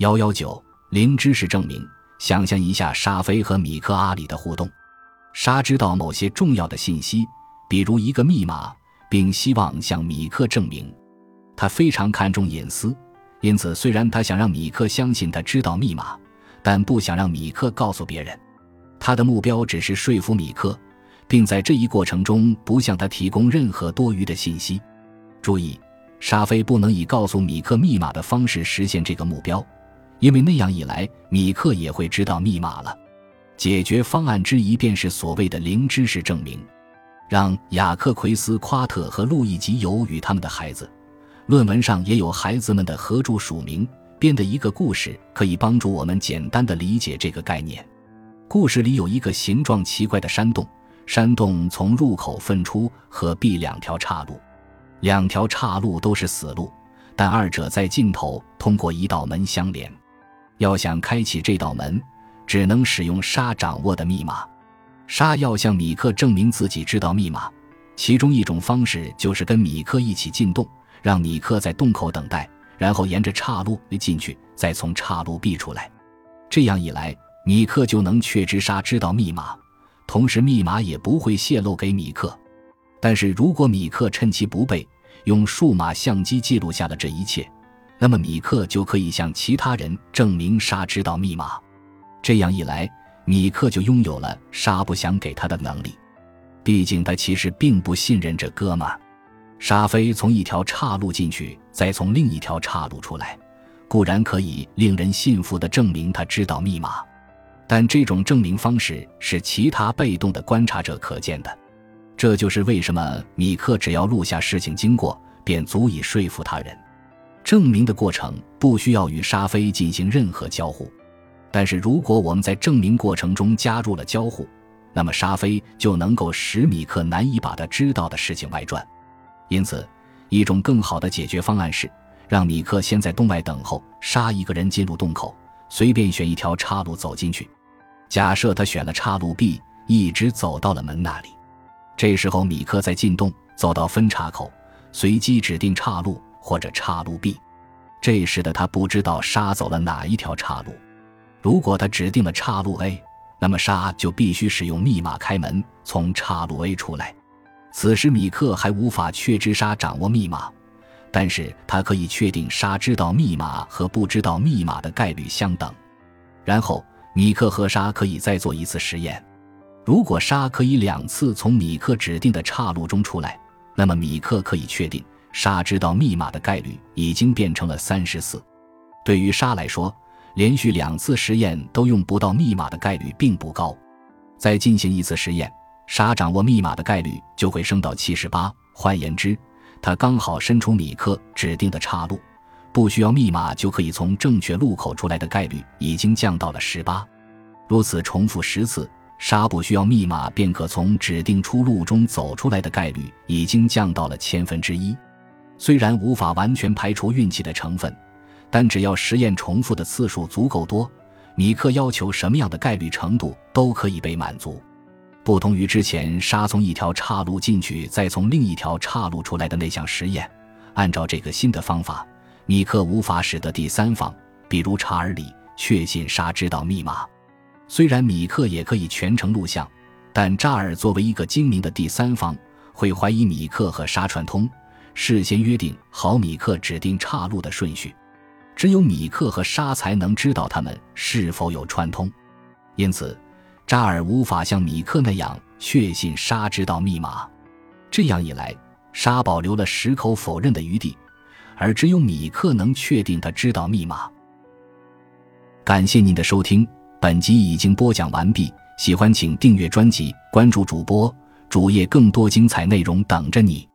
幺幺九零知识证明。想象一下沙菲和米克阿里的互动。沙知道某些重要的信息，比如一个密码，并希望向米克证明。他非常看重隐私，因此虽然他想让米克相信他知道密码，但不想让米克告诉别人。他的目标只是说服米克，并在这一过程中不向他提供任何多余的信息。注意，沙菲不能以告诉米克密码的方式实现这个目标。因为那样一来，米克也会知道密码了。解决方案之一便是所谓的零知识证明，让雅克·奎斯、夸特和路易吉尤与他们的孩子，论文上也有孩子们的合著署名，编的一个故事，可以帮助我们简单的理解这个概念。故事里有一个形状奇怪的山洞，山洞从入口分出和壁两条岔路，两条岔路都是死路，但二者在尽头通过一道门相连。要想开启这道门，只能使用沙掌握的密码。沙要向米克证明自己知道密码，其中一种方式就是跟米克一起进洞，让米克在洞口等待，然后沿着岔路进去，再从岔路闭出来。这样一来，米克就能确知沙知道密码，同时密码也不会泄露给米克。但是如果米克趁其不备，用数码相机记录下了这一切。那么米克就可以向其他人证明沙知道密码，这样一来，米克就拥有了沙不想给他的能力。毕竟他其实并不信任这哥们。沙飞从一条岔路进去，再从另一条岔路出来，固然可以令人信服地证明他知道密码，但这种证明方式是其他被动的观察者可见的。这就是为什么米克只要录下事情经过，便足以说服他人。证明的过程不需要与沙菲进行任何交互，但是如果我们在证明过程中加入了交互，那么沙菲就能够使米克难以把他知道的事情外传。因此，一种更好的解决方案是让米克先在洞外等候，杀一个人进入洞口，随便选一条岔路走进去。假设他选了岔路 B，一直走到了门那里，这时候米克在进洞，走到分岔口，随机指定岔路。或者岔路 B，这时的他不知道沙走了哪一条岔路。如果他指定了岔路 A，那么沙就必须使用密码开门，从岔路 A 出来。此时米克还无法确知沙掌握密码，但是他可以确定沙知道密码和不知道密码的概率相等。然后米克和沙可以再做一次实验。如果沙可以两次从米克指定的岔路中出来，那么米克可以确定。沙知道密码的概率已经变成了三十四。对于沙来说，连续两次实验都用不到密码的概率并不高。再进行一次实验，沙掌握密码的概率就会升到七十八。换言之，他刚好伸出米克指定的岔路，不需要密码就可以从正确路口出来的概率已经降到了十八。如此重复十次，沙不需要密码便可从指定出路中走出来的概率已经降到了千分之一。虽然无法完全排除运气的成分，但只要实验重复的次数足够多，米克要求什么样的概率程度都可以被满足。不同于之前沙从一条岔路进去，再从另一条岔路出来的那项实验，按照这个新的方法，米克无法使得第三方，比如查尔里，确信沙知道密码。虽然米克也可以全程录像，但扎尔作为一个精明的第三方，会怀疑米克和沙串通。事先约定好米克指定岔路的顺序，只有米克和沙才能知道他们是否有串通，因此扎尔无法像米克那样确信沙知道密码。这样一来，沙保留了矢口否认的余地，而只有米克能确定他知道密码。感谢您的收听，本集已经播讲完毕。喜欢请订阅专辑，关注主播主页，更多精彩内容等着你。